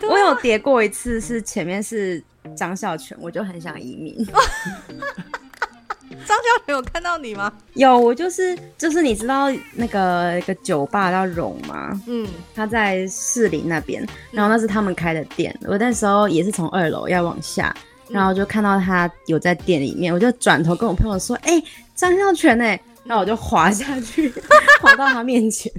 我有叠过一次是前面是张孝全我就很想移民。张孝全有看到你吗？有我就是就是你知道那个一个酒吧叫荣吗？嗯。他在士林那边然后那是他们开的店我那时候也是从二楼要往下然后就看到他有在店里面我就转头跟我朋友说哎张孝全呢那我就滑下去 滑到他面前。